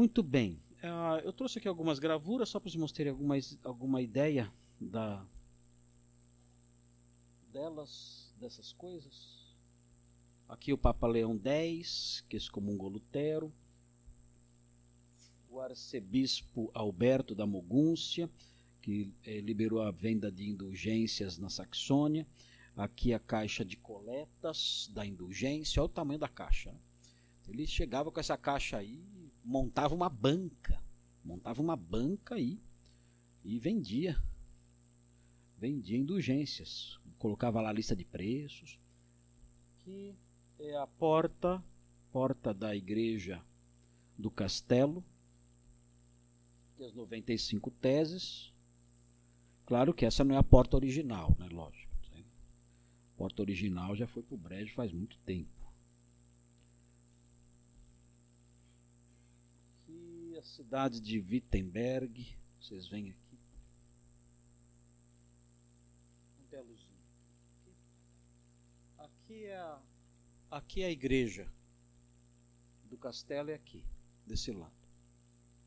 Muito bem. Uh, eu trouxe aqui algumas gravuras só para vocês mostrarem alguma, alguma ideia da, delas, dessas coisas. Aqui o Papa Leão X, que excomungou Lutero. O arcebispo Alberto da Mogúncia, que eh, liberou a venda de indulgências na Saxônia. Aqui a caixa de coletas da indulgência. Olha o tamanho da caixa. Né? Ele chegava com essa caixa aí, montava uma banca. Montava uma banca aí e vendia. Vendia indulgências. Colocava lá a lista de preços. Que é a porta, porta da igreja do castelo. As 95 teses. Claro que essa não é a porta original, né? Lógico. A porta original já foi para o brejo faz muito tempo. Aqui a cidade de Wittenberg. Vocês veem aqui. Belozinho. Aqui é a, aqui é a igreja do castelo é aqui, desse lado.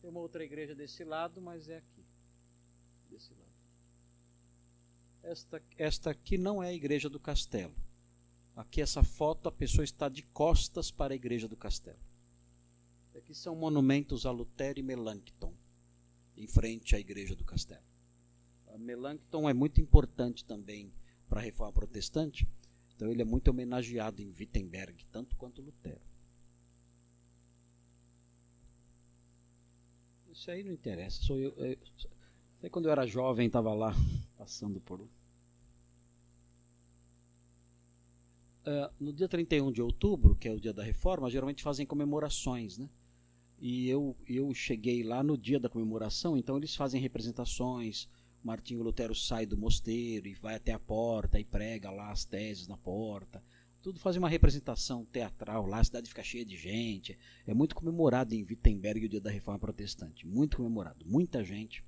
Tem uma outra igreja desse lado, mas é aqui, desse lado. Esta, esta aqui não é a igreja do castelo. Aqui essa foto a pessoa está de costas para a igreja do castelo. Aqui são monumentos a Lutero e Melanchthon, em frente à igreja do castelo. A Melanchthon é muito importante também para a reforma protestante, então ele é muito homenageado em Wittenberg, tanto quanto Lutero. Isso aí não interessa, sou eu, eu quando eu era jovem, estava lá, passando por. Uh, no dia 31 de outubro, que é o dia da reforma, geralmente fazem comemorações, né? E eu, eu cheguei lá no dia da comemoração, então eles fazem representações. Martinho Lutero sai do mosteiro e vai até a porta e prega lá as teses na porta. Tudo faz uma representação teatral lá, a cidade fica cheia de gente. É muito comemorado em Wittenberg o dia da reforma protestante. Muito comemorado. Muita gente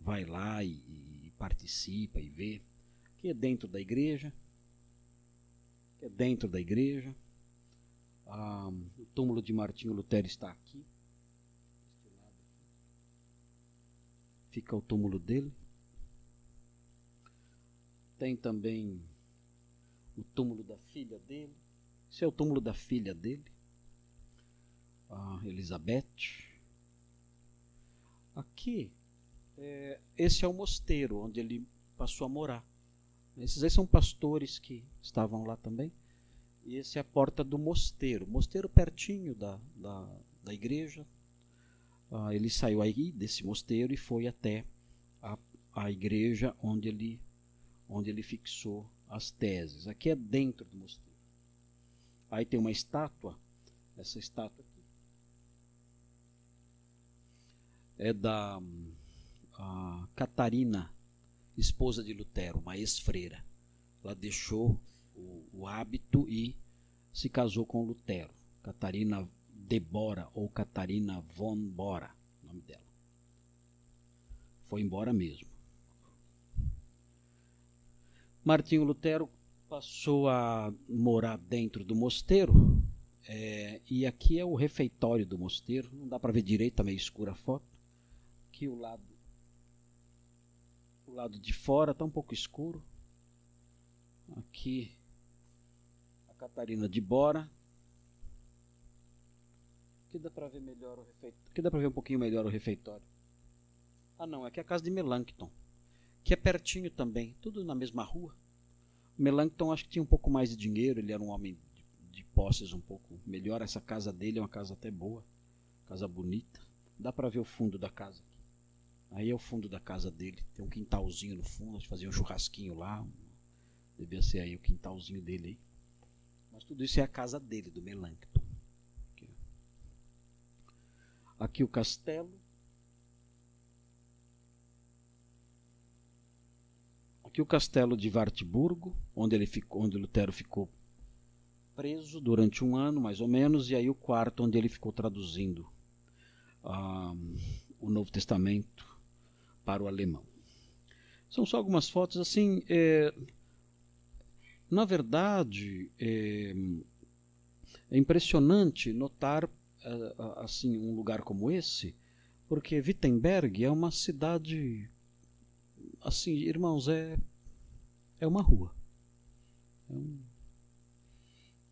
vai lá e, e participa e vê, que é dentro da igreja, que é dentro da igreja. Ah, o túmulo de Martinho Lutero está aqui. Fica o túmulo dele. Tem também o túmulo da filha dele. Esse é o túmulo da filha dele, a Elizabeth. Aqui é, esse é o mosteiro onde ele passou a morar. Esses aí são pastores que estavam lá também. E esse é a porta do mosteiro. Mosteiro pertinho da, da, da igreja. Ah, ele saiu aí desse mosteiro e foi até a, a igreja onde ele, onde ele fixou as teses. Aqui é dentro do mosteiro. Aí tem uma estátua. Essa estátua aqui é da a Catarina, esposa de Lutero, uma ex-freira. Ela deixou o, o, hábito e se casou com Lutero. Catarina de Bora ou Catarina von Bora, nome dela. Foi embora mesmo. Martinho Lutero passou a morar dentro do mosteiro. É, e aqui é o refeitório do mosteiro. Não dá para ver direito, está meio escura a foto. Aqui o lado o lado de fora está um pouco escuro. Aqui a Catarina de Bora. Aqui dá para ver melhor o refeitório. Aqui dá para ver um pouquinho melhor o refeitório. Ah não, aqui é a casa de Melanchthon, que é pertinho também, tudo na mesma rua. Melanchthon acho que tinha um pouco mais de dinheiro, ele era um homem de, de posses um pouco melhor. Essa casa dele é uma casa até boa, casa bonita. Dá para ver o fundo da casa. Aí é o fundo da casa dele. Tem um quintalzinho no fundo. A fazia um churrasquinho lá. Devia ser aí o quintalzinho dele aí. Mas tudo isso é a casa dele, do Melancton. Aqui, Aqui o castelo. Aqui o castelo de Wartburgo, onde, ele ficou, onde Lutero ficou preso durante um ano, mais ou menos, e aí o quarto onde ele ficou traduzindo ah, o Novo Testamento para o alemão. São só algumas fotos assim. É, na verdade, é, é impressionante notar assim um lugar como esse, porque Wittenberg é uma cidade assim, irmãos, é é uma rua. É um,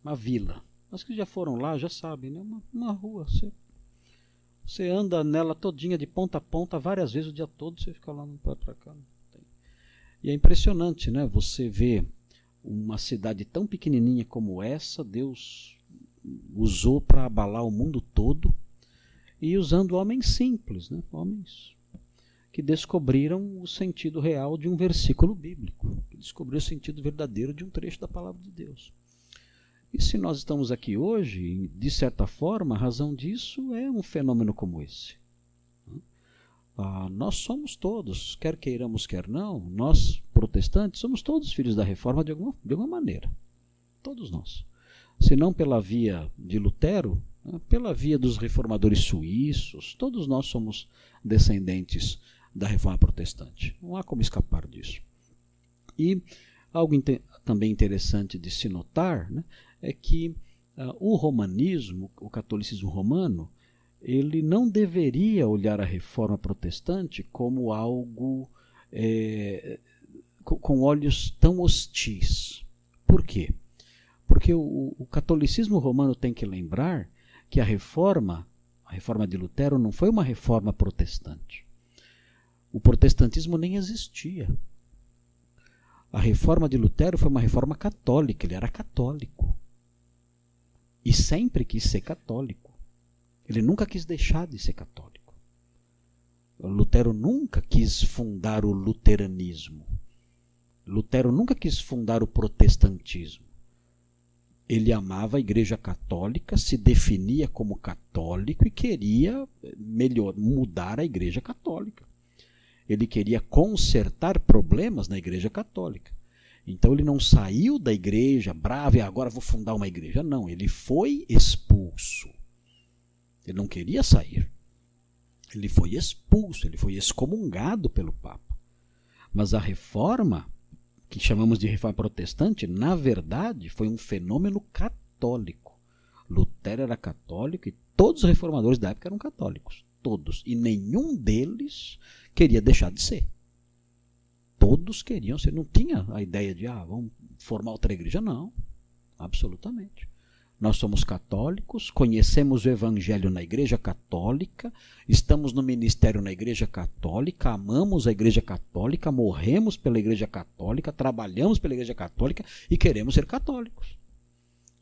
uma vila. As que já foram lá já sabem, né? Uma, uma rua. Você, você anda nela todinha de ponta a ponta várias vezes o dia todo, você fica lá para cá. E é impressionante, né? Você vê uma cidade tão pequenininha como essa, Deus usou para abalar o mundo todo e usando homens simples, né? Homens que descobriram o sentido real de um versículo bíblico, que descobriram o sentido verdadeiro de um trecho da palavra de Deus. E se nós estamos aqui hoje, de certa forma, a razão disso é um fenômeno como esse. Ah, nós somos todos, quer queiramos, quer não, nós, protestantes, somos todos filhos da reforma de alguma, de alguma maneira. Todos nós. Se não pela via de Lutero, né, pela via dos reformadores suíços, todos nós somos descendentes da reforma protestante. Não há como escapar disso. E algo também interessante de se notar né, é que uh, o romanismo, o catolicismo romano, ele não deveria olhar a reforma protestante como algo é, com olhos tão hostis. Por quê? Porque o, o, catolicismo romano tem que lembrar que a reforma, a reforma de Lutero, não foi uma reforma protestante. O protestantismo nem existia. A reforma de Lutero foi uma reforma católica, ele era católico. E sempre quis ser católico. Ele nunca quis deixar de ser católico. Lutero nunca quis fundar o luteranismo. Lutero nunca quis fundar o protestantismo. Ele amava a Igreja Católica, se definia como católico e queria melhor mudar a Igreja Católica. Ele queria consertar problemas na Igreja Católica. Então ele não saiu da igreja bravo e agora vou fundar uma igreja. Não, ele foi expulso. Ele não queria sair. Ele foi expulso, ele foi excomungado pelo Papa. Mas a reforma, que chamamos de reforma protestante, na verdade foi um fenômeno católico. Lutero era católico e todos os reformadores da época eram católicos. Todos. E nenhum deles queria deixar de ser. Todos queriam ser. Não tinha a ideia de, ah, vamos formar outra igreja. Não. Absolutamente. Nós somos católicos, conhecemos o Evangelho na Igreja Católica, estamos no ministério na Igreja Católica, amamos a Igreja Católica, morremos pela Igreja Católica, trabalhamos pela Igreja Católica e queremos ser católicos.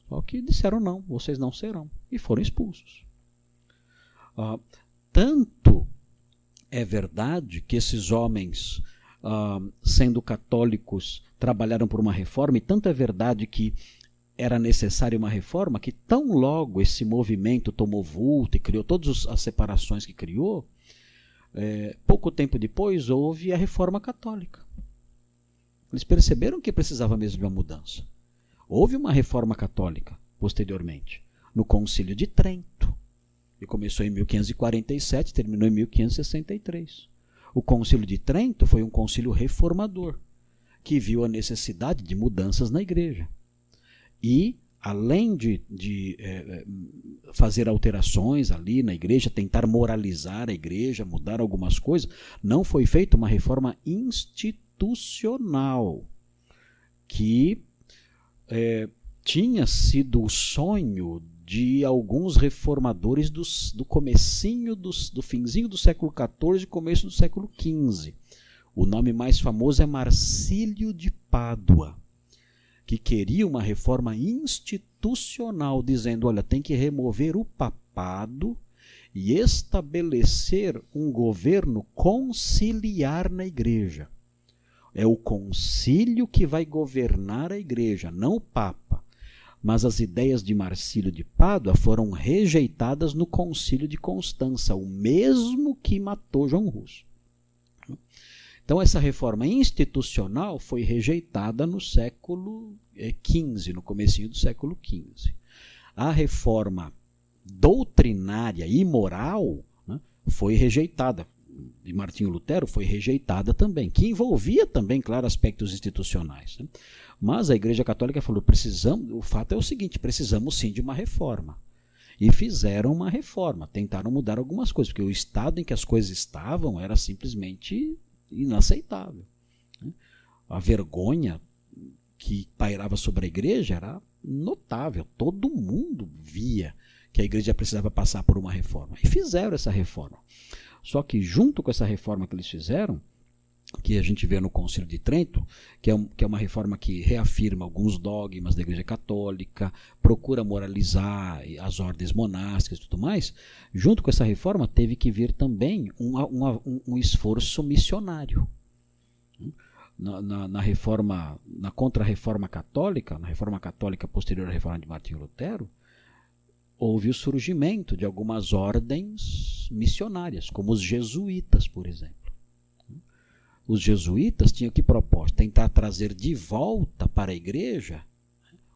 Só que disseram não, vocês não serão, e foram expulsos. Ah, tanto é verdade que esses homens, ah, sendo católicos, trabalharam por uma reforma, e tanto é verdade que era necessária uma reforma, que tão logo esse movimento tomou vulto e criou todas as separações que criou, é, pouco tempo depois houve a reforma católica. Eles perceberam que precisava mesmo de uma mudança. Houve uma reforma católica posteriormente, no Concílio de Trento que começou em 1547 e terminou em 1563. O Concílio de Trento foi um concílio reformador, que viu a necessidade de mudanças na igreja. E, além de, de é, fazer alterações ali na igreja, tentar moralizar a igreja, mudar algumas coisas, não foi feita uma reforma institucional que é, tinha sido o sonho de alguns reformadores dos, do comecinho dos, do finzinho do século XIV e começo do século XV. O nome mais famoso é Marcílio de Pádua, que queria uma reforma institucional, dizendo: olha, tem que remover o papado e estabelecer um governo conciliar na igreja. É o concílio que vai governar a igreja, não o papa mas as ideias de Marcílio de Pádua foram rejeitadas no Concílio de Constança, o mesmo que matou João Russo. Então essa reforma institucional foi rejeitada no século XV, eh, no comecinho do século XV. A reforma doutrinária e moral né, foi rejeitada de Martinho Lutero foi rejeitada também, que envolvia também, claro, aspectos institucionais. Né? Mas a Igreja Católica falou: precisamos, o fato é o seguinte, precisamos sim de uma reforma. e fizeram uma reforma, tentaram mudar algumas coisas, porque o estado em que as coisas estavam era simplesmente inaceitável. Né? A vergonha que pairava sobre a igreja era notável, todo mundo via que a igreja precisava passar por uma reforma. E fizeram essa reforma. Só que, junto com essa reforma que eles fizeram, que a gente vê no Concílio de Trento, que é, um, que é uma reforma que reafirma alguns dogmas da Igreja Católica, procura moralizar as ordens monásticas e tudo mais, junto com essa reforma teve que vir também um, um, um esforço missionário. Na, na, na, reforma, na contra-reforma católica, na reforma católica posterior à reforma de Martinho Lutero, houve o surgimento de algumas ordens missionárias, como os jesuítas, por exemplo. Os jesuítas tinham que propósito? Tentar trazer de volta para a igreja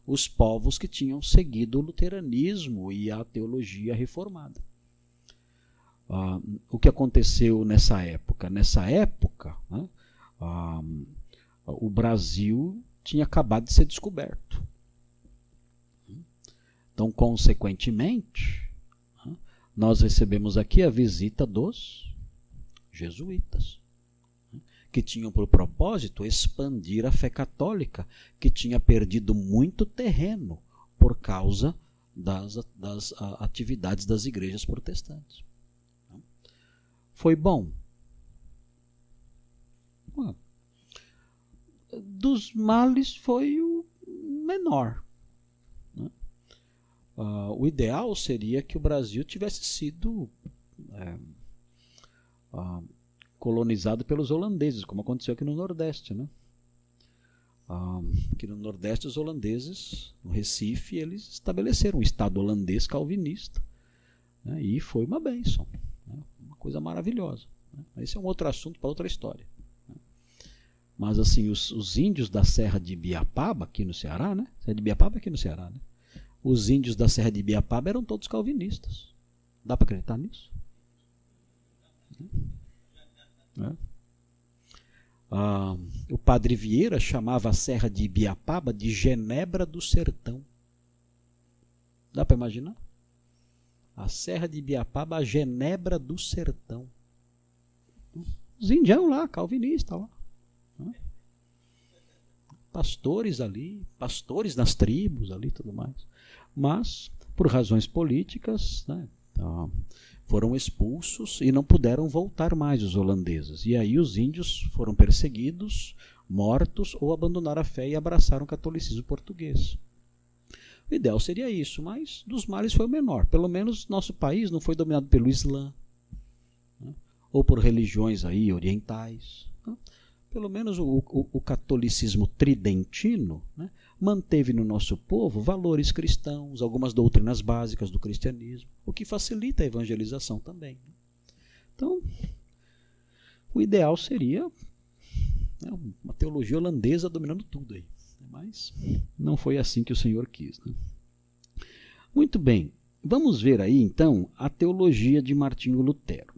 os povos que tinham seguido o luteranismo e a teologia reformada. Ah, o que aconteceu nessa época? Nessa época, né, ah, o Brasil tinha acabado de ser descoberto. Então, consequentemente, nós recebemos aqui a visita dos jesuítas, que tinham por propósito expandir a fé católica, que tinha perdido muito terreno por causa das, das atividades das igrejas protestantes. Foi bom? Dos males foi o menor. Uh, o ideal seria que o Brasil tivesse sido é, uh, colonizado pelos holandeses, como aconteceu aqui no Nordeste. Né? Uh, aqui no Nordeste, os holandeses, no Recife, eles estabeleceram um Estado holandês calvinista. Né? E foi uma bênção, né? uma coisa maravilhosa. Né? Esse é um outro assunto para outra história. Mas assim, os, os, índios da Serra de Biapaba, aqui no Ceará, né? Serra de Biapaba aqui no Ceará, né? os índios da Serra de Ibiapaba eram todos calvinistas. Dá para acreditar nisso? É. Ah, o padre Vieira chamava a Serra de Ibiapaba de Genebra do Sertão. Dá para imaginar? A Serra de Ibiapaba, a Genebra do Sertão. Os indianos lá, calvinistas lá. Pastores ali, pastores nas tribos ali tudo mais mas por razões políticas né, tá, foram expulsos e não puderam voltar mais os holandeses. E aí os índios foram perseguidos, mortos ou abandonaram a fé e abraçaram o catolicismo português. O ideal seria isso, mas dos males foi o menor. Pelo menos nosso país não foi dominado pelo Islã né, ou por religiões aí orientais. Né. Pelo menos o, o, o catolicismo tridentino né, manteve no nosso povo valores cristãos, algumas doutrinas básicas do cristianismo, o que facilita a evangelização também. Então, o ideal seria né, uma teologia holandesa dominando tudo aí. Mas não foi assim que o Senhor quis. Né? Muito bem, vamos ver aí então a teologia de Martinho Lutero.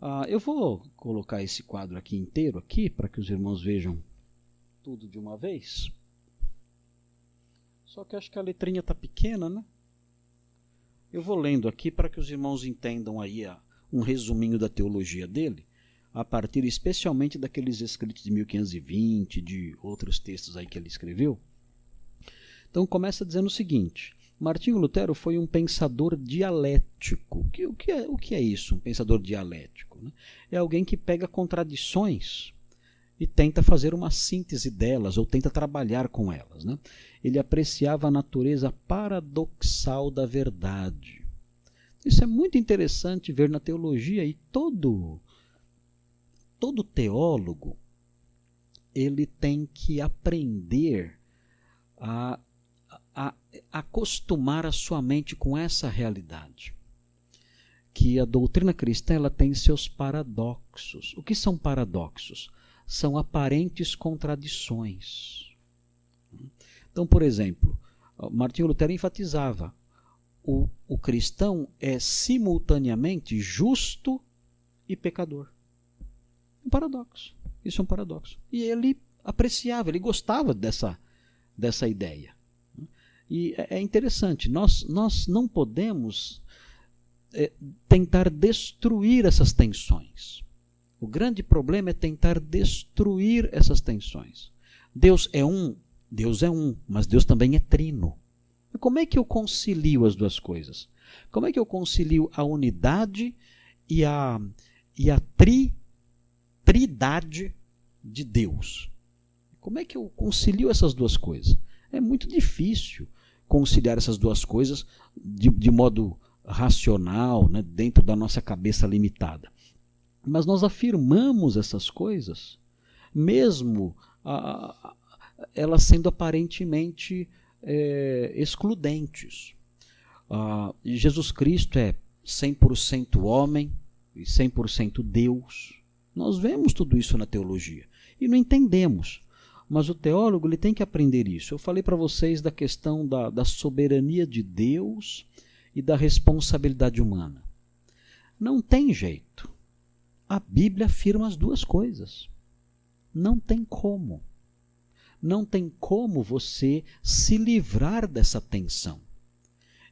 Ah, eu vou colocar esse quadro aqui inteiro aqui para que os irmãos vejam tudo de uma vez. Só que acho que a letrinha está pequena, né? Eu vou lendo aqui para que os irmãos entendam aí a, um resuminho da teologia dele, a partir especialmente daqueles escritos de 1520, de outros textos aí que ele escreveu. Então começa dizendo o seguinte: Martinho Lutero foi um pensador dialético. O que, o que, é, o que é isso, um pensador dialético? Né? É alguém que pega contradições e tenta fazer uma síntese delas ou tenta trabalhar com elas. Né? Ele apreciava a natureza paradoxal da verdade. Isso é muito interessante ver na teologia e todo todo teólogo ele tem que aprender a, a, acostumar a sua mente com essa realidade que a doutrina cristã ela tem seus paradoxos. O que são paradoxos? são aparentes contradições. Então, por exemplo, Martinho Lutero enfatizava: o, o cristão é simultaneamente justo e pecador. Um paradoxo. Isso é um paradoxo. E ele apreciava, ele gostava dessa, dessa ideia. E é, é interessante, nós, nós não podemos é, tentar destruir essas tensões. O grande problema é tentar destruir essas tensões. Deus é um, Deus é um, mas Deus também é trino. Como é que eu concilio as duas coisas? Como é que eu concilio a unidade e a, e a tri, tridade de Deus? Como é que eu concilio essas duas coisas? É muito difícil conciliar essas duas coisas de, de modo racional, né, dentro da nossa cabeça limitada. Mas nós afirmamos essas coisas, mesmo a, a, elas sendo aparentemente é, excludentes. Ah, Jesus Cristo é 100% homem e 100% Deus. Nós vemos tudo isso na teologia e não entendemos. Mas o teólogo ele tem que aprender isso. Eu falei para vocês da questão da, da soberania de Deus e da responsabilidade humana. Não tem jeito. A Bíblia afirma as duas coisas. Não tem como. Não tem como você se livrar dessa tensão.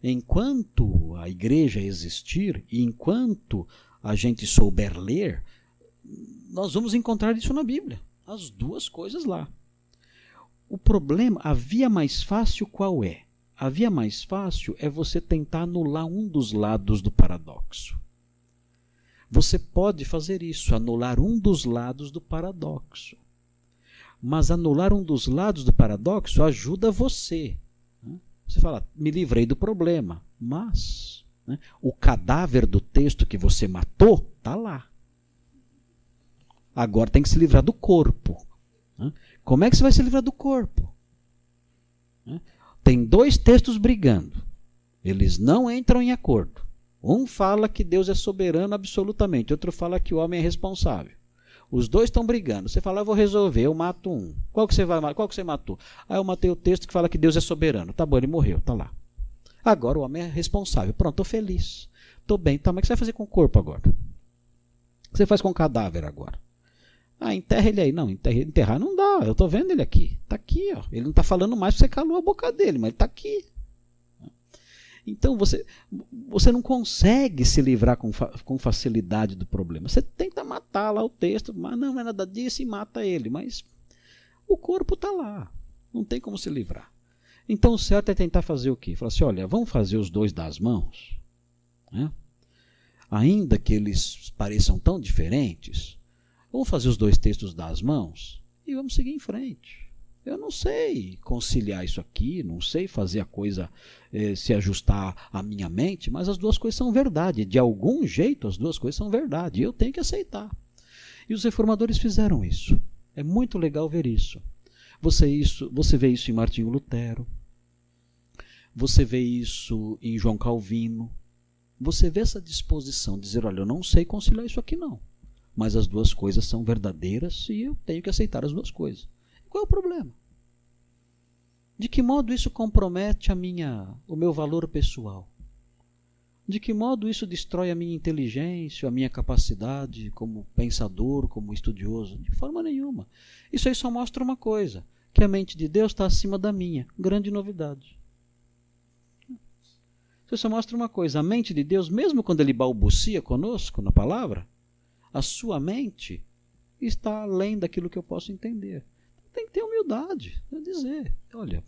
Enquanto a igreja existir e enquanto a gente souber ler, nós vamos encontrar isso na Bíblia. As duas coisas lá. O problema, a via mais fácil qual é? A via mais fácil é você tentar anular um dos lados do paradoxo. Você pode fazer isso, anular um dos lados do paradoxo. Mas anular um dos lados do paradoxo ajuda você. Né? Você fala, me livrei do problema, mas né, o cadáver do texto que você matou está lá. Agora tem que se livrar do corpo. Né? Como é que você vai se livrar do corpo? tem dois textos brigando. Eles não entram em acordo. Um fala que Deus é soberano absolutamente, outro fala que o homem é responsável. Os dois estão brigando. Você fala, eu vou resolver, eu mato um. Qual que você vai Qual que você matou? Ah, eu matei o texto que fala que Deus é soberano. Tá bom, ele morreu, tá lá. Agora o homem é responsável. Pronto, estou feliz. Estou bem. Tá, mas o que você vai fazer com o corpo agora? O que você faz com o cadáver agora? Ah, enterra ele aí. Não, enterra, enterrar não dá. Eu estou vendo ele aqui. Está aqui. Ó. Ele não está falando mais porque você calou a boca dele, mas ele está aqui. Então você, você não consegue se livrar com, com facilidade do problema. Você tenta matar lá o texto, mas não é nada disso e mata ele. Mas o corpo está lá. Não tem como se livrar. Então o certo é tentar fazer o quê? Falar assim: olha, vamos fazer os dois das mãos. Né? Ainda que eles pareçam tão diferentes, Vamos fazer os dois textos das mãos e vamos seguir em frente. Eu não sei conciliar isso aqui, não sei fazer a coisa eh, se ajustar à minha mente, mas as duas coisas são verdade. De algum jeito, as duas coisas são verdade. E eu tenho que aceitar. E os reformadores fizeram isso. É muito legal ver isso. Você, isso, você vê isso em Martinho Lutero. Você vê isso em João Calvino. Você vê essa disposição de dizer: olha, eu não sei conciliar isso aqui não mas as duas coisas são verdadeiras e eu tenho que aceitar as duas coisas. Qual é o problema? De que modo isso compromete a minha, o meu valor pessoal? De que modo isso destrói a minha inteligência, a minha capacidade como pensador, como estudioso? De forma nenhuma. Isso aí só mostra uma coisa: que a mente de Deus está acima da minha. Grande novidade. Isso só mostra uma coisa: a mente de Deus, mesmo quando ele balbucia conosco na palavra, a sua mente está além daquilo que eu posso entender. Tem que ter humildade, dizer, olha,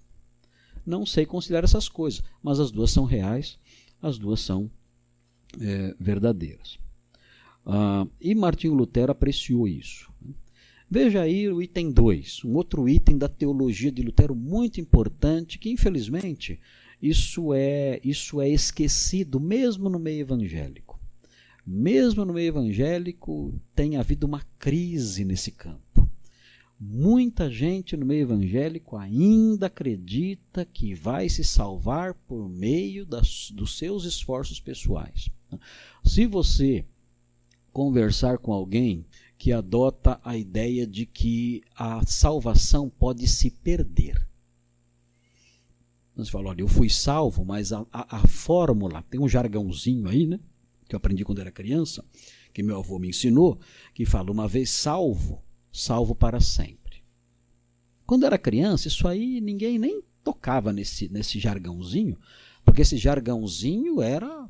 não sei conciliar essas coisas, mas as duas são reais, as duas são é, verdadeiras. Ah, e Martinho Lutero apreciou isso. Veja aí o item 2, um outro item da teologia de Lutero muito importante, que infelizmente isso é, isso é esquecido mesmo no meio evangélico mesmo no meio evangélico, tem havido uma crise nesse campo. Muita gente no meio evangélico ainda acredita que vai se salvar por meio das, dos seus esforços pessoais. Se você conversar com alguém que adota a ideia de que a salvação pode se perder. Você fala, olha, eu fui salvo, mas a, a, a fórmula, tem um jargãozinho aí, né? Que eu aprendi quando era criança, que meu avô me ensinou, que fala uma vez salvo, salvo para sempre. Quando era criança, isso aí ninguém nem tocava nesse, nesse jargãozinho, porque esse jargãozinho era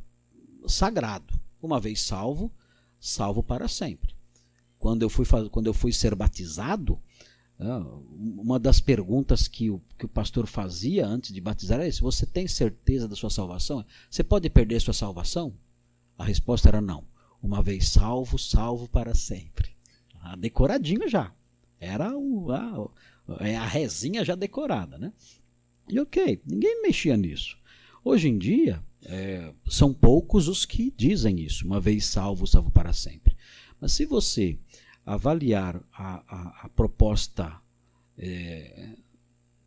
sagrado. Uma vez salvo, salvo para sempre. Quando eu fui, quando eu fui ser batizado, ah, uma das perguntas que o, que o pastor fazia antes de batizar é: se você tem certeza da sua salvação, você pode perder sua salvação? A resposta era não. Uma vez salvo, salvo para sempre. Ah, decoradinho já. Era o, a, é a rezinha já decorada, né? E ok, ninguém mexia nisso. Hoje em dia, é, são poucos os que dizem isso, uma vez salvo, salvo para sempre. Mas se você avaliar a, a, a proposta é,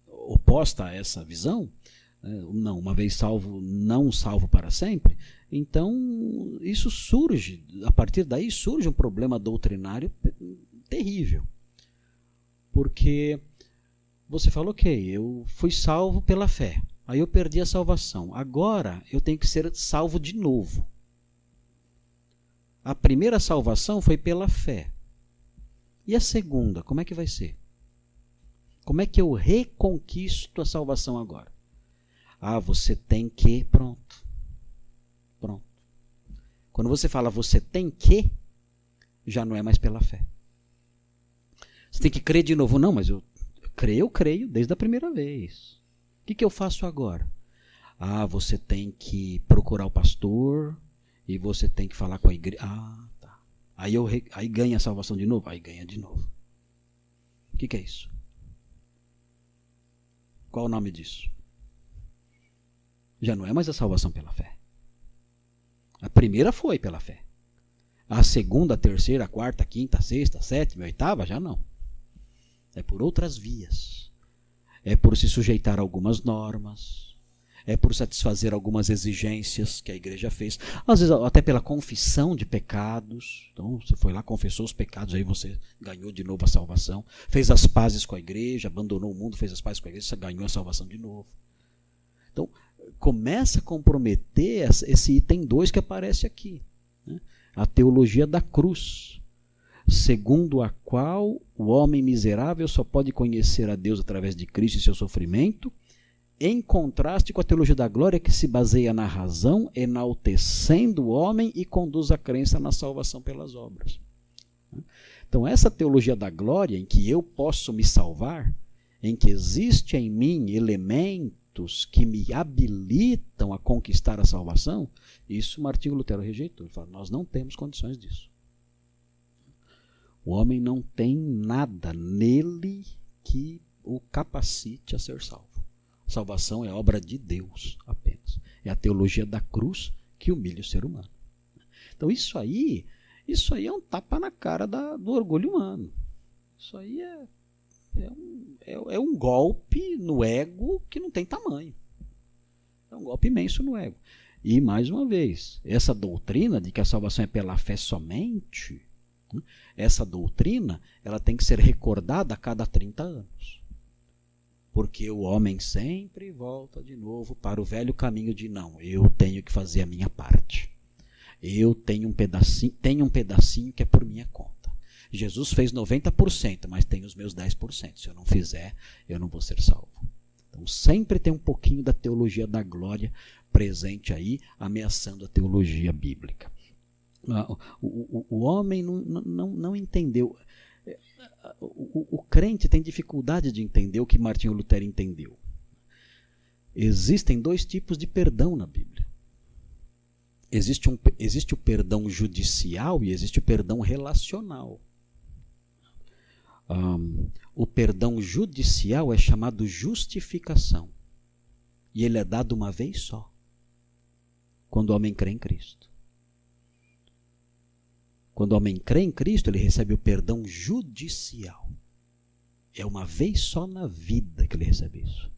oposta a essa visão, é, não, uma vez salvo, não salvo para sempre, então isso surge, a partir daí surge um problema doutrinário terrível. Porque você falou, ok, eu fui salvo pela fé, aí eu perdi a salvação, agora eu tenho que ser salvo de novo. A primeira salvação foi pela fé. E a segunda, como é que vai ser? Como é que eu reconquisto a salvação agora? Ah, você tem que. Pronto. Quando você fala você tem que, já não é mais pela fé. Você tem que crer de novo. Não, mas eu, creio, eu creio desde a primeira vez. O que, que eu faço agora? Ah, você tem que procurar o pastor e você tem que falar com a igreja. Ah, Aí, eu, aí ganha a salvação de novo? Aí ganha de novo. O que, que é isso? Qual o nome disso? Já não é mais a salvação pela fé. A primeira foi pela fé. A segunda, a terceira, a quarta, a quinta, a sexta, a sétima, a oitava, já não. É por outras vias. É por se sujeitar a algumas normas é por satisfazer algumas exigências que a igreja fez, às vezes até pela confissão de pecados. Então, você foi lá, confessou os pecados, aí você ganhou de novo a salvação, fez as pazes com a igreja, abandonou o mundo, fez as pazes com a igreja, você ganhou a salvação de novo. Então, começa a comprometer esse item 2 que aparece aqui, né? a teologia da cruz segundo a qual o homem miserável só pode conhecer a Deus através de Cristo e seu sofrimento, em contraste com a teologia da glória que se baseia na razão, enaltecendo o homem e conduz a crença na salvação pelas obras. Então, essa teologia da glória, em que eu posso me salvar, em que existe em mim elementos que me habilitam a conquistar a salvação, isso Martinho Lutero rejeitou. Ele fala: nós não temos condições disso. O homem não tem nada nele que o capacite a ser salvo. Salvação é obra de Deus apenas. É a teologia da cruz que humilha o ser humano. Então isso aí, isso aí é um tapa na cara da, do orgulho humano. Isso aí é, é, um, é, é um golpe no ego que não tem tamanho. É um golpe imenso no ego. E mais uma vez, essa doutrina de que a salvação é pela fé somente, né, essa doutrina, ela tem que ser recordada a cada 30 anos. Porque o homem sempre volta de novo para o velho caminho de não, eu tenho que fazer a minha parte. Eu tenho um pedacinho, tenho um pedacinho que é por minha conta. Jesus fez 90%, mas tem os meus 10%. Se eu não fizer, eu não vou ser salvo. Então sempre tem um pouquinho da teologia da glória presente aí, ameaçando a teologia bíblica. Ah, o, o, o homem não, não, não entendeu o, o, crente tem dificuldade de entender o que Martinho Lutero entendeu. Existem dois tipos de perdão na Bíblia. Existe, um, existe o perdão judicial e existe o perdão relacional. Um, o perdão judicial é chamado justificação. E ele é dado uma vez só. Quando o homem crê em Cristo. Quando o homem crê em Cristo, ele recebe o perdão judicial. É uma vez só na vida que ele recebe isso.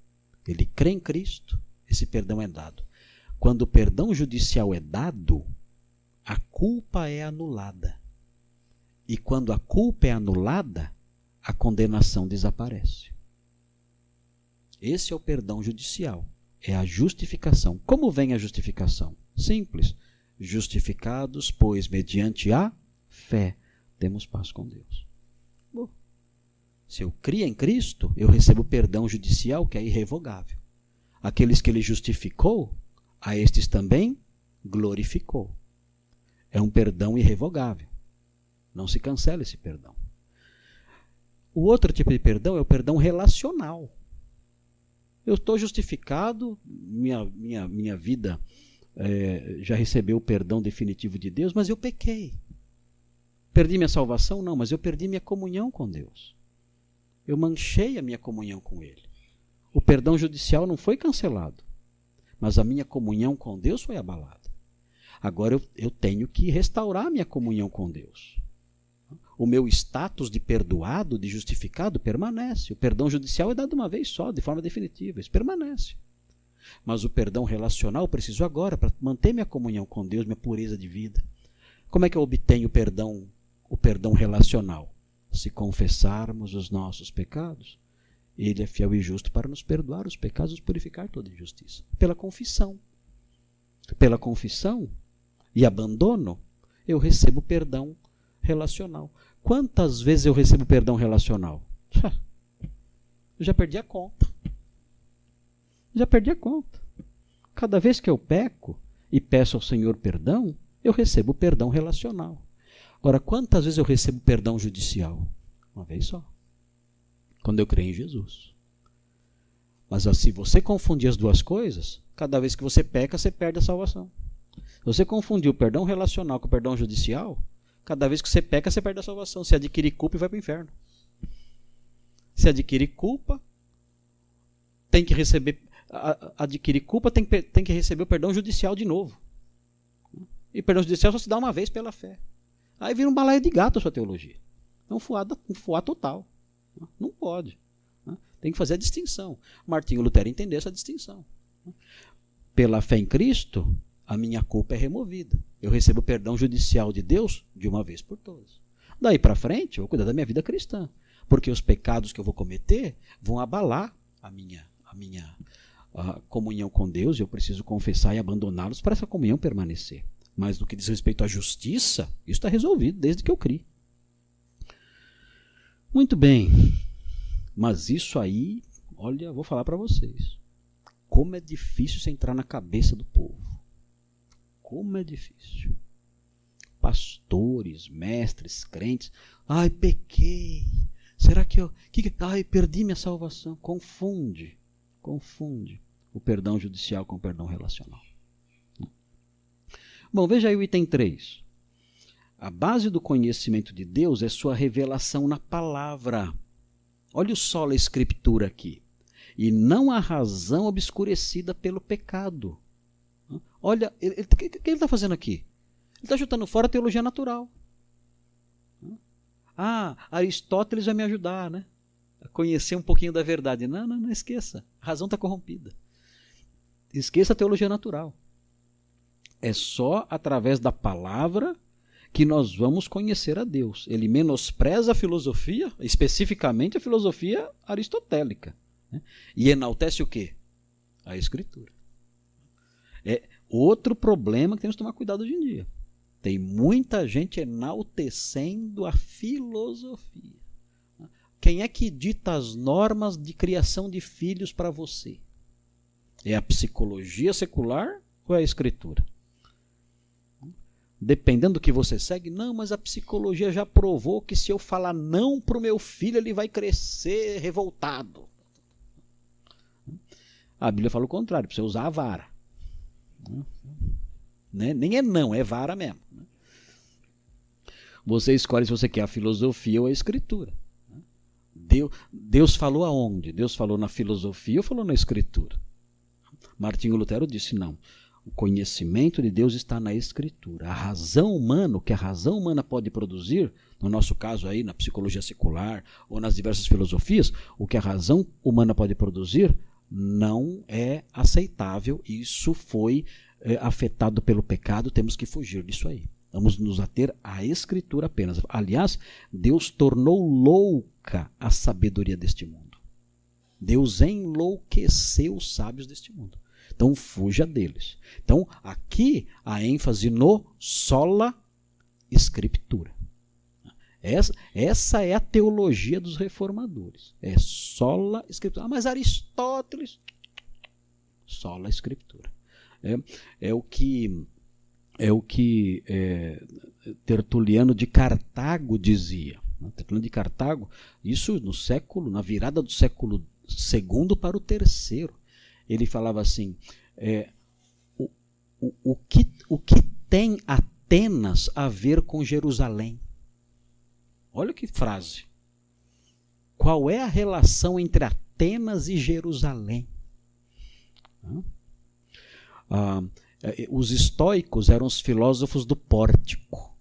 Ele crê em Cristo, esse perdão é dado. Quando o perdão judicial é dado, a culpa é anulada. E quando a culpa é anulada, a condenação desaparece. Esse é o perdão judicial. É a justificação. Como vem a justificação? Simples. Justificados, pois, mediante a fé, temos paz com Deus. Bom, Se eu crio em Cristo, eu recebo perdão judicial que é irrevogável. Aqueles que ele justificou, a estes também glorificou. É um perdão irrevogável. Não se cancela esse perdão. O outro tipo de perdão é o perdão relacional. Eu estou justificado, minha, minha, minha vida é, já recebeu o perdão definitivo de Deus, mas eu pequei. Perdi minha salvação? Não, mas eu perdi minha comunhão com Deus. Eu manchei a minha comunhão com Ele. O perdão judicial não foi cancelado, mas a minha comunhão com Deus foi abalada. Agora eu, eu tenho que restaurar a minha comunhão com Deus o meu status de perdoado, de justificado, permanece. O perdão judicial é dado uma vez só, de forma definitiva, isso permanece. Mas o perdão relacional eu preciso agora para manter minha comunhão com Deus, minha pureza de vida. Como é que eu obtenho o perdão, o perdão relacional? Se confessarmos os nossos pecados, ele é fiel e justo para nos perdoar os pecados e purificar toda injustiça. Pela confissão. Pela confissão e abandono, eu recebo perdão relacional. Quantas vezes eu recebo perdão relacional? Eu já perdi a conta. Já perdi a conta. Cada vez que eu peco e peço ao Senhor perdão, eu recebo perdão relacional. Agora, quantas vezes eu recebo perdão judicial? Uma vez só. Quando eu creio em Jesus. Mas se você confundir as duas coisas, cada vez que você peca, você perde a salvação. Se você confundir o perdão relacional com o perdão judicial, Cada vez que você peca, você perde a salvação. Se adquire culpa e vai para o inferno. Se adquire culpa, tem que receber. Adquirir culpa tem que, tem que receber o perdão judicial de novo. E perdão judicial só se dá uma vez pela fé. Aí vira um balaio de gato a sua teologia. É um fuá, um fuá total. Não pode. Tem que fazer a distinção. Martinho Lutero entendeu essa distinção. Pela fé em Cristo, a minha culpa é removida. Eu recebo perdão judicial de Deus de uma vez por todas. Daí para frente, eu vou cuidar da minha vida cristã, porque os pecados que eu vou cometer vão abalar a minha a minha a comunhão com Deus, e eu preciso confessar e abandoná-los para essa comunhão permanecer. Mas no que diz respeito à justiça, isso está resolvido desde que eu criei. Muito bem. Mas isso aí, olha, vou falar para vocês. Como é difícil você entrar na cabeça do povo. Como é difícil. Pastores, mestres, crentes. Ai, pequei. Será que eu. Que, ai, perdi minha salvação. Confunde. Confunde o perdão judicial com o perdão relacional. Bom, veja aí o item 3. A base do conhecimento de Deus é sua revelação na palavra. Olha o solo a escritura aqui. E não a razão obscurecida pelo pecado. Olha, o que, que ele está fazendo aqui? Ele está chutando fora a teologia natural. Ah, Aristóteles vai me ajudar, né? A conhecer um pouquinho da verdade. Não, não, não esqueça. A razão está corrompida. Esqueça a teologia natural. É só através da palavra que nós vamos conhecer a Deus. Ele menospreza a filosofia, especificamente a filosofia aristotélica. Né? E enaltece o quê? A Escritura. É, Outro problema que temos que tomar cuidado hoje em dia. Tem muita gente enaltecendo a filosofia. Quem é que dita as normas de criação de filhos para você? É a psicologia secular ou é a escritura? Dependendo do que você segue, não, mas a psicologia já provou que se eu falar não para o meu filho, ele vai crescer revoltado. A Bíblia fala o contrário, para você usar a vara. Né? Nem é não, é vara mesmo. Né? Você escolhe se você quer a filosofia ou a escritura. Né? Deus, Deus falou aonde? Deus falou na filosofia ou falou na escritura? Martinho Lutero disse não. O conhecimento de Deus está na escritura. A razão humana, o que a razão humana pode produzir, no nosso caso aí na psicologia secular ou nas diversas filosofias, o que a razão humana pode produzir não é aceitável. Isso foi é, afetado pelo pecado, temos que fugir disso aí. Vamos nos ater à Escritura apenas. Aliás, Deus tornou louca a sabedoria deste mundo. Deus enlouqueceu os sábios deste mundo. Então fuja deles. Então aqui a ênfase no sola escritura. Essa, essa é a teologia dos reformadores. É sola escritura. Ah, mas Aristóteles. Sola escritura. É, é o que é o que é, Tertuliano de Cartago dizia. Né? Tertuliano de Cartago, isso no século, na virada do século segundo para o terceiro, ele falava assim: é, o, o, o, que, o que tem Atenas a ver com Jerusalém? Olha que frase. Qual é a relação entre Atenas e Jerusalém? Ah, é, os estoicos eram os filósofos do pórtico.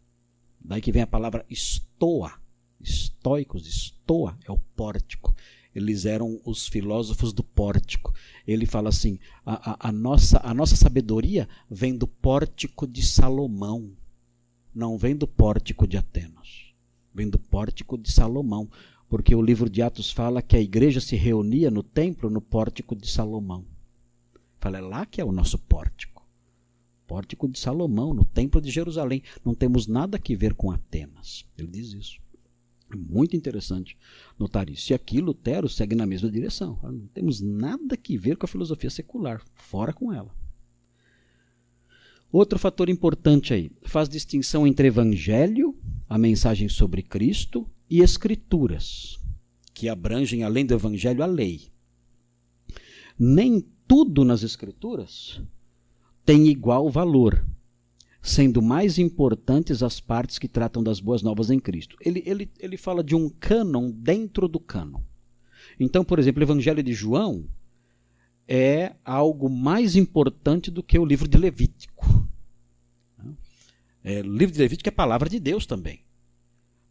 Daí que vem a palavra estoa. Estoicos, estoa é o pórtico. Eles eram os filósofos do pórtico. Ele fala assim: a, a, a, nossa, a nossa sabedoria vem do pórtico de Salomão, não vem do pórtico de Atenas vem do pórtico de Salomão, porque o livro de Atos fala que a igreja se reunia no templo, no pórtico de Salomão. Fala, é lá que é o nosso pórtico. Pórtico de Salomão, no templo de Jerusalém. Não temos nada a ver com Atenas. Ele diz isso. É muito interessante notar isso. E aqui Lutero segue na mesma direção. Não temos nada a ver com a filosofia secular. Fora com ela. Outro fator importante aí, faz distinção entre evangelho, a mensagem sobre Cristo, e escrituras, que abrangem além do evangelho a lei. Nem tudo nas escrituras tem igual valor, sendo mais importantes as partes que tratam das boas novas em Cristo. Ele, ele, ele fala de um cânon dentro do cânon. Então, por exemplo, o Evangelho de João é algo mais importante do que o livro de Levítico. É, o livro de Levítico é palavra de Deus também.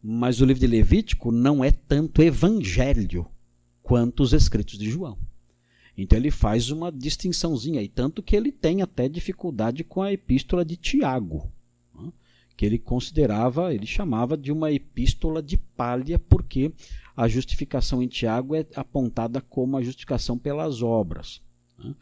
Mas o livro de Levítico não é tanto evangelho quanto os escritos de João. Então ele faz uma distinçãozinha aí, tanto que ele tem até dificuldade com a epístola de Tiago, né, que ele considerava, ele chamava de uma epístola de palha, porque a justificação em Tiago é apontada como a justificação pelas obras. Né.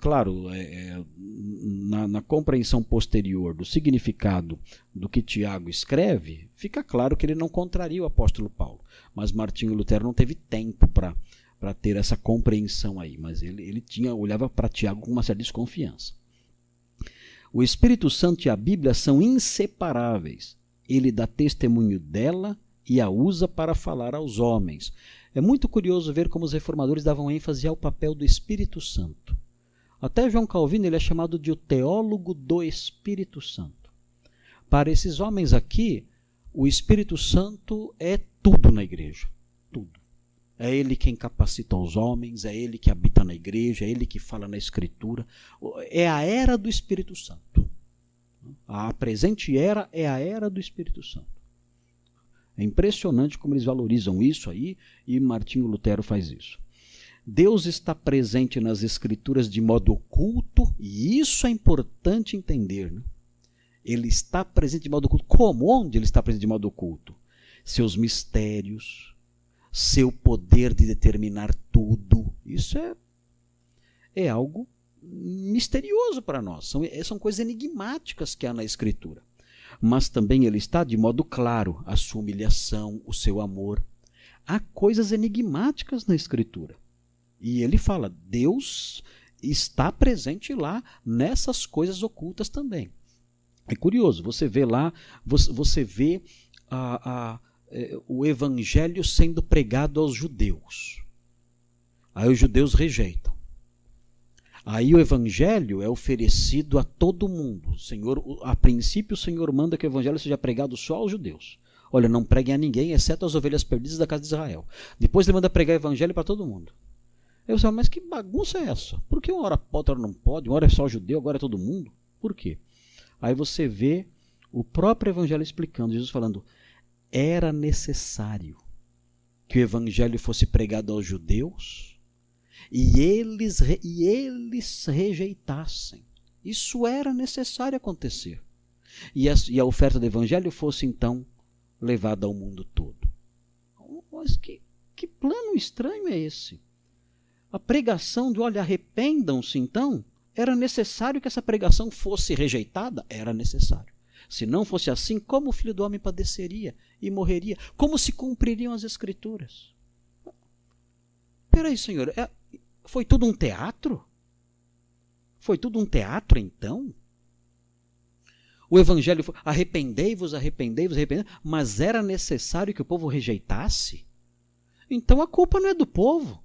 Claro, é, é, na, na, compreensão posterior do significado do que Tiago escreve, fica claro que ele não contraria o apóstolo Paulo. Mas Martinho Lutero não teve tempo para ter essa compreensão aí, mas ele, ele tinha olhava para Tiago com uma certa desconfiança. O Espírito Santo e a Bíblia são inseparáveis. Ele dá testemunho dela e a usa para falar aos homens. É muito curioso ver como os reformadores davam ênfase ao papel do Espírito Santo. Até João Calvino ele é chamado de o teólogo do Espírito Santo. Para esses homens aqui, o Espírito Santo é tudo na igreja. Tudo. É ele quem capacita os homens, é ele que habita na igreja, é ele que fala na Escritura. É a era do Espírito Santo. A presente era é a era do Espírito Santo. É impressionante como eles valorizam isso aí e Martinho Lutero faz isso. Deus está presente nas Escrituras de modo oculto, e isso é importante entender. Né? Ele está presente de modo oculto. Como? Onde ele está presente de modo oculto? Seus mistérios, seu poder de determinar tudo. Isso é, é algo misterioso para nós. São, são coisas enigmáticas que há na Escritura. Mas também ele está de modo claro, a sua humilhação, o seu amor. Há coisas enigmáticas na Escritura. E ele fala: Deus está presente lá nessas coisas ocultas também. É curioso, você vê lá, você vê a, a, é, o evangelho sendo pregado aos judeus. Aí os judeus rejeitam. Aí o evangelho é oferecido a todo mundo. O Senhor, a princípio, o Senhor manda que o evangelho seja pregado só aos judeus. Olha, não preguem a ninguém, exceto as ovelhas perdidas da casa de Israel. Depois ele manda pregar o evangelho para todo mundo. Eu falo, mas que bagunça é essa? Por que uma hora pode, outra não pode? Uma hora é só judeu, agora é todo mundo? Por quê? Aí você vê o próprio evangelho explicando, Jesus falando, era necessário que o evangelho fosse pregado aos judeus e eles, e eles rejeitassem. Isso era necessário acontecer. E a, e a oferta do evangelho fosse então levada ao mundo todo. Mas que, que plano estranho é esse? A pregação de, olha, arrependam-se então, era necessário que essa pregação fosse rejeitada? Era necessário. Se não fosse assim, como o filho do homem padeceria e morreria? Como se cumpririam as escrituras? Peraí, Senhor, é, foi tudo um teatro? Foi tudo um teatro então? O evangelho foi arrependei-vos, arrependei-vos, arrependei mas era necessário que o povo rejeitasse? Então a culpa não é do povo.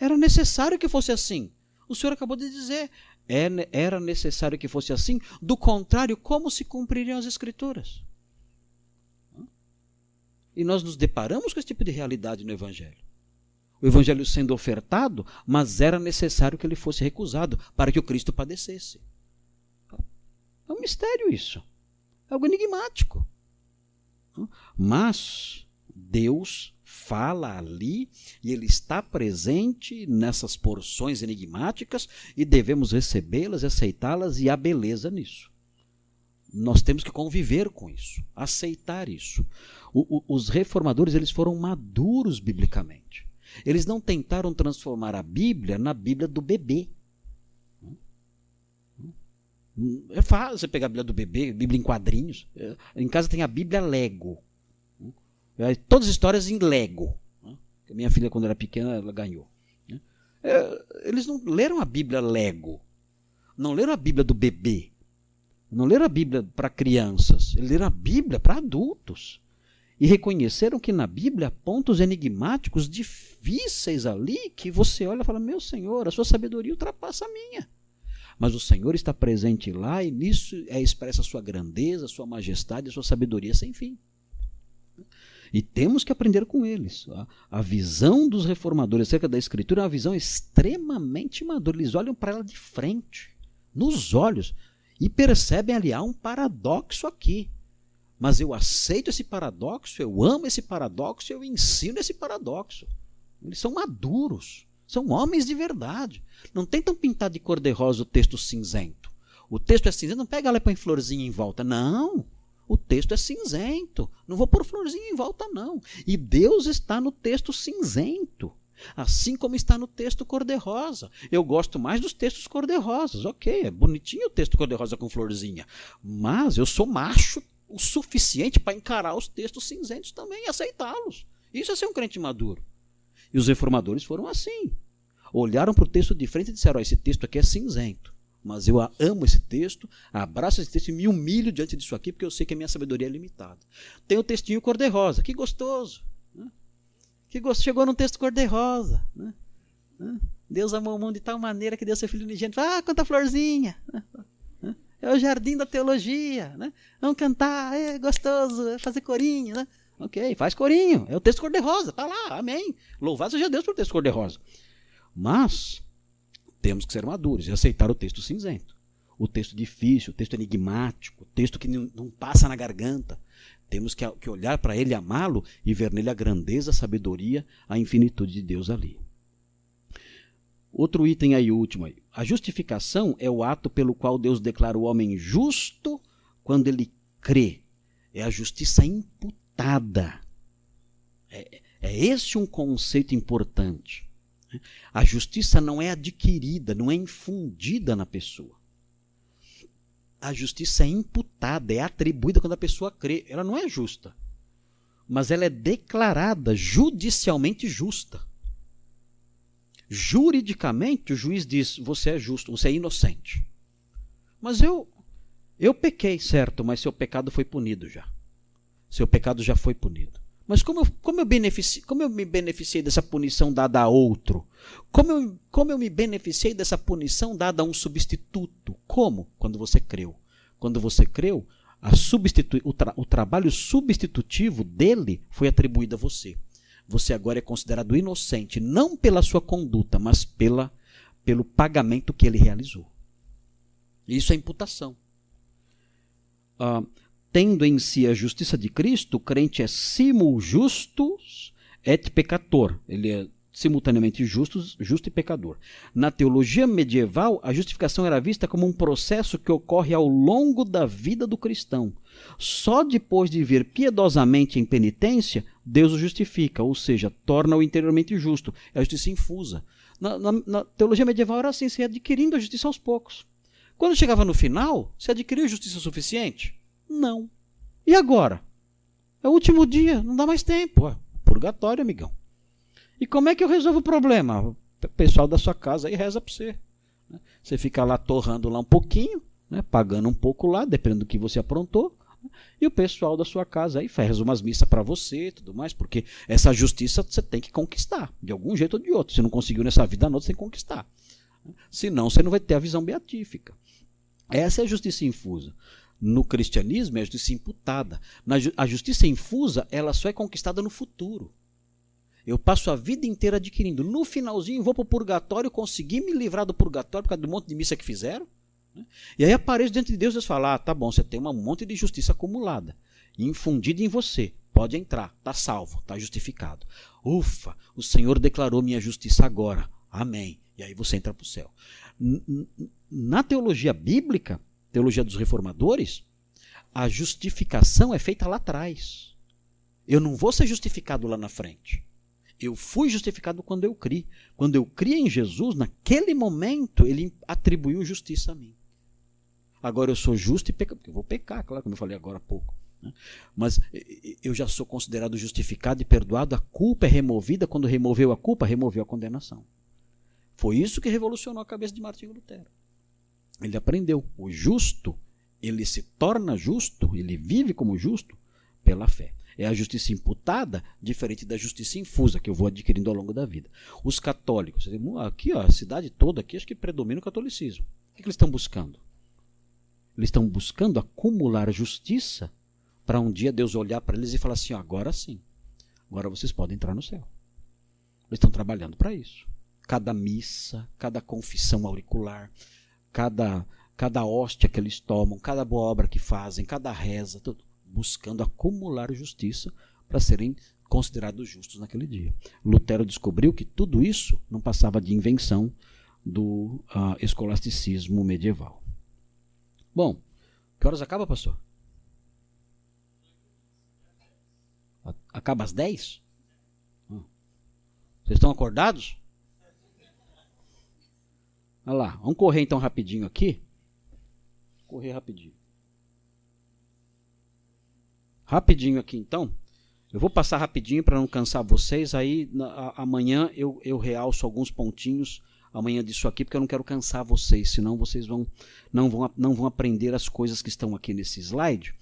Era necessário que fosse assim. O Senhor acabou de dizer, é era necessário que fosse assim, do contrário, como se cumpririam as Escrituras? E nós nos deparamos com esse tipo de realidade no Evangelho. O Evangelho sendo ofertado, mas era necessário que ele fosse recusado para que o Cristo padecesse. É um mistério isso. É algo enigmático. Mas Deus fala ali e ele está presente nessas porções enigmáticas e devemos recebê-las, aceitá-las e há beleza nisso. Nós temos que conviver com isso, aceitar isso. O, o, os reformadores eles foram maduros biblicamente. Eles não tentaram transformar a Bíblia na Bíblia do bebê. É fácil você pegar a Bíblia do bebê, Bíblia em quadrinhos. É, em casa tem a Bíblia Lego. Todas as histórias em Lego. Né? Minha filha, quando era pequena, ela ganhou. Né? É, eles não leram a Bíblia Lego. Não leram a Bíblia do bebê. Não leram a Bíblia para crianças. Eles leram a Bíblia para adultos. E reconheceram que na Bíblia há pontos enigmáticos difíceis ali que você olha e fala: Meu Senhor, a sua sabedoria ultrapassa a minha. Mas o Senhor está presente lá e nisso é expressa a sua grandeza, a sua majestade, a sua sabedoria sem fim. E temos que aprender com eles. A, visão dos reformadores acerca da Escritura é uma visão extremamente madura. Eles olham para ela de frente, nos olhos, e percebem ali, há um paradoxo aqui. Mas eu aceito esse paradoxo, eu amo esse paradoxo, eu ensino esse paradoxo. Eles são maduros, são homens de verdade. Não tentam pintar de cor-de-rosa o texto cinzento. O texto é cinzento, não pega lá e põe florzinha em volta. Não o texto é cinzento. Não vou pôr florzinha em volta, não. E Deus está no texto cinzento. Assim como está no texto cor-de-rosa. Eu gosto mais dos textos cor-de-rosas. Ok, é bonitinho o texto cor-de-rosa com florzinha. Mas eu sou macho o suficiente para encarar os textos cinzentos também e aceitá-los. Isso é ser um crente maduro. E os reformadores foram assim. Olharam para o texto de frente e disseram: oh, esse texto aqui é cinzento. Mas eu amo esse texto, abraço esse texto e me humilho diante disso aqui, porque eu sei que a minha sabedoria é limitada. Tem o textinho cor-de-rosa, que gostoso. Né? Que gostoso. Chegou num texto cor-de-rosa. Né? Deus amou o mundo de tal maneira que deu seu filho unigênito. Ah, quanta florzinha! É o jardim da teologia. Né? Vamos cantar, é gostoso, é fazer corinho. Né? Ok, faz corinho. É o texto cor-de-rosa, tá lá, amém. Louvado seja Deus por texto cor-de-rosa. Mas temos que ser maduros e aceitar o texto cinzento. O texto difícil, o texto enigmático, o texto que não, passa na garganta. Temos que, que olhar para ele, amá-lo e ver nele a grandeza, a sabedoria, a infinitude de Deus ali. Outro item aí, último aí. A justificação é o ato pelo qual Deus declara o homem justo quando ele crê. É a justiça imputada. É, é esse um conceito importante. A justiça não é adquirida, não é infundida na pessoa. A justiça é imputada, é atribuída quando a pessoa crê. Ela não é justa, mas ela é declarada judicialmente justa. Juridicamente, o juiz diz: você é justo, você é inocente. Mas eu eu pequei, certo, mas seu pecado foi punido já. Seu pecado já foi punido. Mas como eu, como, eu como eu me beneficiei dessa punição dada a outro? Como eu, como eu me beneficiei dessa punição dada a um substituto? Como? Quando você creu. Quando você creu, a substitu, o, tra, o trabalho substitutivo dele foi atribuído a você. Você agora é considerado inocente, não pela sua conduta, mas pela, pelo pagamento que ele realizou. Isso é imputação. Uh, tendo em si a justiça de Cristo, o crente é simul justus et peccator. Ele é simultaneamente justus, justo e pecador. Na teologia medieval, a justificação era vista como um processo que ocorre ao longo da vida do cristão. Só depois de vir piedosamente em penitência, Deus o justifica, ou seja, torna-o interiormente justo. É a justiça infusa. Na, na, na teologia medieval era assim, se adquirindo a justiça aos poucos. Quando chegava no final, se adquiriu justiça suficiente? Não. E agora? É o último dia, não dá mais tempo. Ué, purgatório, amigão. E como é que eu resolvo o problema? O pessoal da sua casa aí reza para você. Né? Você fica lá torrando lá um pouquinho, né? pagando um pouco lá, dependendo do que você aprontou. Né? E o pessoal da sua casa aí faz umas missas para você e tudo mais, porque essa justiça você tem que conquistar, de algum jeito ou de outro. Se não conseguiu nessa vida, não, você tem que conquistar. Senão você não vai ter a visão beatífica. Essa é a justiça infusa. No cristianismo é a justiça imputada. Na, a justiça infusa, ela só é conquistada no futuro. Eu passo a vida inteira adquirindo. No finalzinho, vou para o purgatório, consegui me livrar do purgatório por causa do monte de missa que fizeram. Né? E aí apareço diante de Deus e Deus fala: ah, tá bom, você tem um monte de justiça acumulada, infundida em você. Pode entrar, tá salvo, tá justificado. Ufa, o Senhor declarou minha justiça agora. Amém. E aí você entra para o céu. Na teologia bíblica, teologia dos reformadores, a justificação é feita lá atrás. Eu não vou ser justificado lá na frente. Eu fui justificado quando eu criei. Quando eu criei em Jesus, naquele momento, ele atribuiu justiça a mim. Agora eu sou justo e peca, porque eu vou pecar, claro, como eu falei agora há pouco. Né? Mas eu já sou considerado justificado e perdoado. A culpa é removida. Quando removeu a culpa, removeu a condenação. Foi isso que revolucionou a cabeça de Martinho Lutero. Ele aprendeu. O justo, ele se torna justo, ele vive como justo pela fé. É a justiça imputada, diferente da justiça infusa, que eu vou adquirindo ao longo da vida. Os católicos, aqui, ó, a cidade toda aqui, acho que predomina o catolicismo. O que, eles estão buscando? Eles estão buscando acumular justiça para um dia Deus olhar para eles e falar assim: agora sim, agora vocês podem entrar no céu. Eles estão trabalhando para isso cada missa, cada confissão auricular, cada, cada hóstia que eles tomam, cada boa obra que fazem, cada reza, tudo, buscando acumular justiça para serem considerados justos naquele dia. Lutero descobriu que tudo isso não passava de invenção do uh, escolasticismo medieval. Bom, que horas acaba, pastor? Acaba às 10? Hum. Vocês estão acordados? Olha lá, vamos correr então rapidinho aqui. Correr rapidinho. Rapidinho aqui então. Eu vou passar rapidinho para não cansar vocês. Aí na, a, amanhã eu, eu realço alguns pontinhos amanhã disso aqui, porque eu não quero cansar vocês, senão vocês vão não vão, não vão aprender as coisas que estão aqui nesse slide,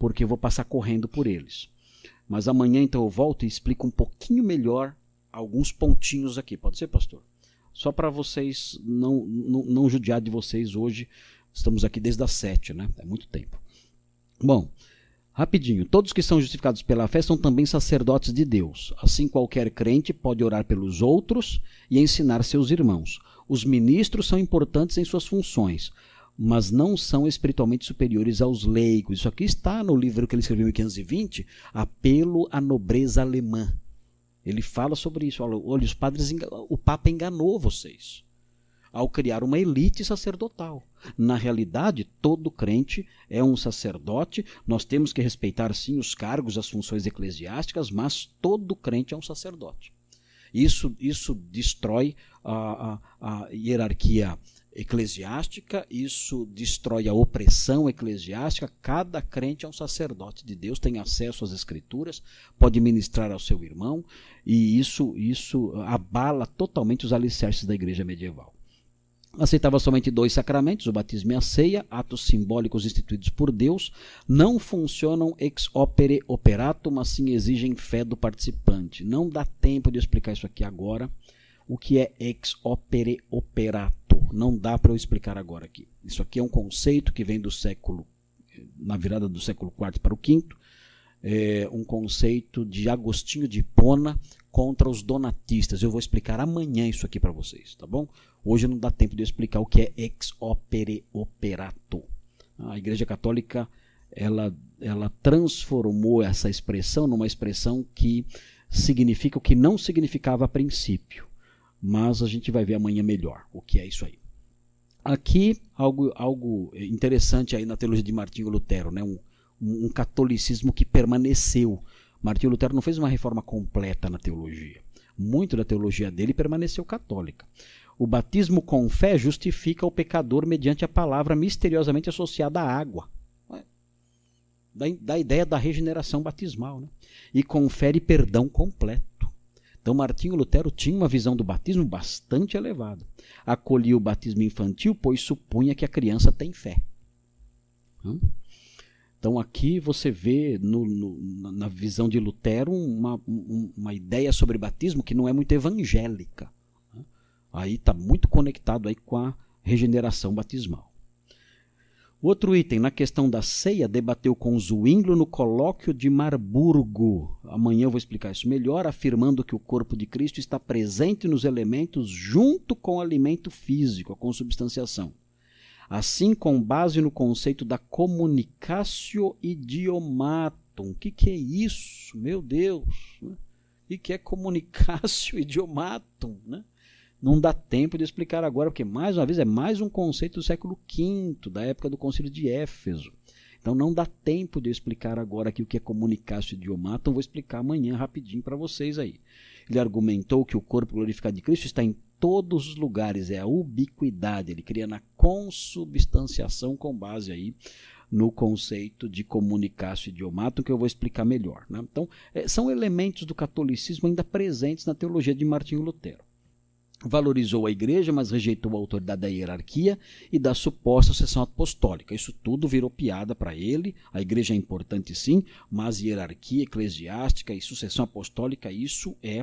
porque eu vou passar correndo por eles. Mas amanhã então eu volto e explico um pouquinho melhor alguns pontinhos aqui. Pode ser, pastor? Só para vocês não, não, não judiar de vocês hoje. Estamos aqui desde as sete, né? É muito tempo. Bom, rapidinho. Todos que são justificados pela fé são também sacerdotes de Deus. Assim, qualquer crente pode orar pelos outros e ensinar seus irmãos. Os ministros são importantes em suas funções, mas não são espiritualmente superiores aos leigos. Isso aqui está no livro que ele escreveu em 1520, Apelo à Nobreza Alemã. Ele fala sobre isso. Olha, olha os padres, o Papa enganou vocês ao criar uma elite sacerdotal. Na realidade, todo crente é um sacerdote. Nós temos que respeitar sim os cargos, as funções eclesiásticas, mas todo crente é um sacerdote. Isso, isso destrói a, a, a hierarquia eclesiástica, isso destrói a opressão eclesiástica. Cada crente é um sacerdote de Deus, tem acesso às escrituras, pode ministrar ao seu irmão, e isso, isso abala totalmente os alicerces da igreja medieval. Aceitava somente dois sacramentos, o batismo e a ceia, atos simbólicos instituídos por Deus, não funcionam ex opere operato, mas sim exigem fé do participante. Não dá tempo de explicar isso aqui agora. O que é ex opere operato? Não dá para eu explicar agora aqui. Isso aqui é um conceito que vem do século, na virada do século IV para o V, é um conceito de Agostinho de Hipona contra os donatistas. Eu vou explicar amanhã isso aqui para vocês, tá bom? Hoje não dá tempo de explicar o que é ex opere operato. A Igreja Católica ela, ela transformou essa expressão numa expressão que significa o que não significava a princípio mas a gente vai ver amanhã melhor o que é isso aí. Aqui, algo, algo interessante aí na teologia de Martinho Lutero, né? um, um catolicismo que permaneceu. Martinho Lutero não fez uma reforma completa na teologia. Muito da teologia dele permaneceu católica. O batismo com fé justifica o pecador mediante a palavra misteriosamente associada à água. da, da ideia da regeneração batismal, né? e confere perdão completo. Então, Martinho Lutero tinha uma visão do batismo bastante elevada. Acolhia o batismo infantil, pois supunha que a criança tem fé. Então, aqui você vê no, no, na visão de Lutero uma, uma ideia sobre batismo que não é muito evangélica. Aí está muito conectado aí com a regeneração batismal. Outro item, na questão da ceia, debateu com Zwinglio no colóquio de Marburgo. Amanhã eu vou explicar isso melhor, afirmando que o corpo de Cristo está presente nos elementos junto com o alimento físico, a consubstanciação. Assim, com base no conceito da comunicatio idiomatum. O que, que é isso? Meu Deus! O que é comunicatio idiomatum? Né? Não dá tempo de explicar agora, porque, mais uma vez, é mais um conceito do século V, da época do Concílio de Éfeso. Então não dá tempo de explicar agora aqui o que é comunicar-se idioma, então vou explicar amanhã rapidinho para vocês aí. Ele argumentou que o corpo glorificado de Cristo está em todos os lugares, é a ubiquidade, ele cria na consubstanciação com base aí no conceito de comunicar-se idiomato, que eu vou explicar melhor. Né? Então, é, são elementos do catolicismo ainda presentes na teologia de Martinho Lutero valorizou a igreja, mas rejeitou a autoridade da hierarquia e da suposta sucessão apostólica. Isso tudo virou piada para ele. A igreja é importante sim, mas hierarquia eclesiástica e sucessão apostólica, isso é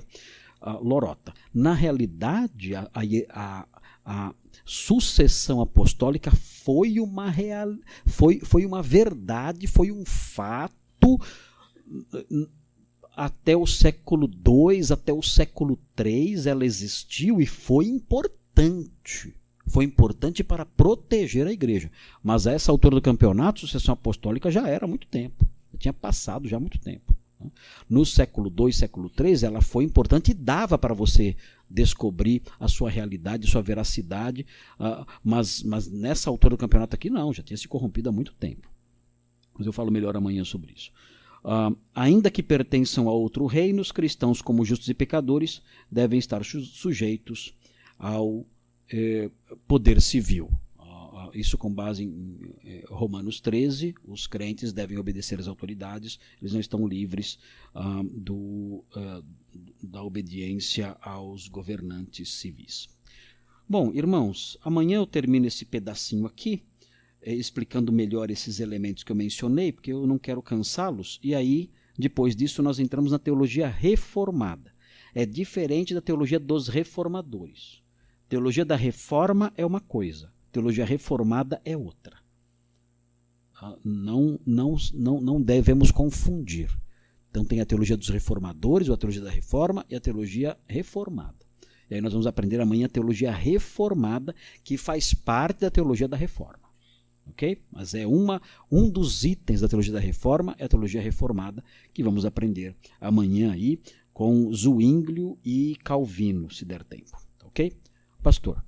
uh, lorota. Na realidade, a, a, a, sucessão apostólica foi uma, real, foi, foi uma verdade, foi um fato até o século II, até o século III, ela existiu e foi importante. Foi importante para proteger a igreja. Mas a essa altura do campeonato, a sucessão apostólica já era há muito tempo. Já tinha passado já há muito tempo. Né? No século II, século III, ela foi importante e dava para você descobrir a sua realidade, sua veracidade, uh, mas, mas nessa altura do campeonato aqui não, já tinha se corrompido há muito tempo. Mas eu falo melhor amanhã sobre isso. Uh, ainda que pertençam a outro reino, os cristãos, como justos e pecadores, devem estar sujeitos ao eh, poder civil. Uh, isso com base em eh, Romanos 13, os crentes devem obedecer às autoridades, eles não estão livres uh, do, da obediência aos governantes civis. Bom, irmãos, amanhã eu termino esse pedacinho aqui explicando melhor esses elementos que eu mencionei, porque eu não quero cansá-los. E aí, depois disso, nós entramos na teologia reformada. É diferente da teologia dos reformadores. Teologia da reforma é uma coisa, teologia reformada é outra. Ah, não, não, não, não devemos confundir. Então tem a teologia dos reformadores, ou a teologia da reforma e a teologia reformada. E aí nós vamos aprender amanhã a teologia reformada, que faz parte da teologia da reforma ok? Mas é uma, um dos itens da teologia da reforma, é a teologia reformada, que vamos aprender amanhã aí com Zwinglio e Calvino, se der tempo, ok? Pastor.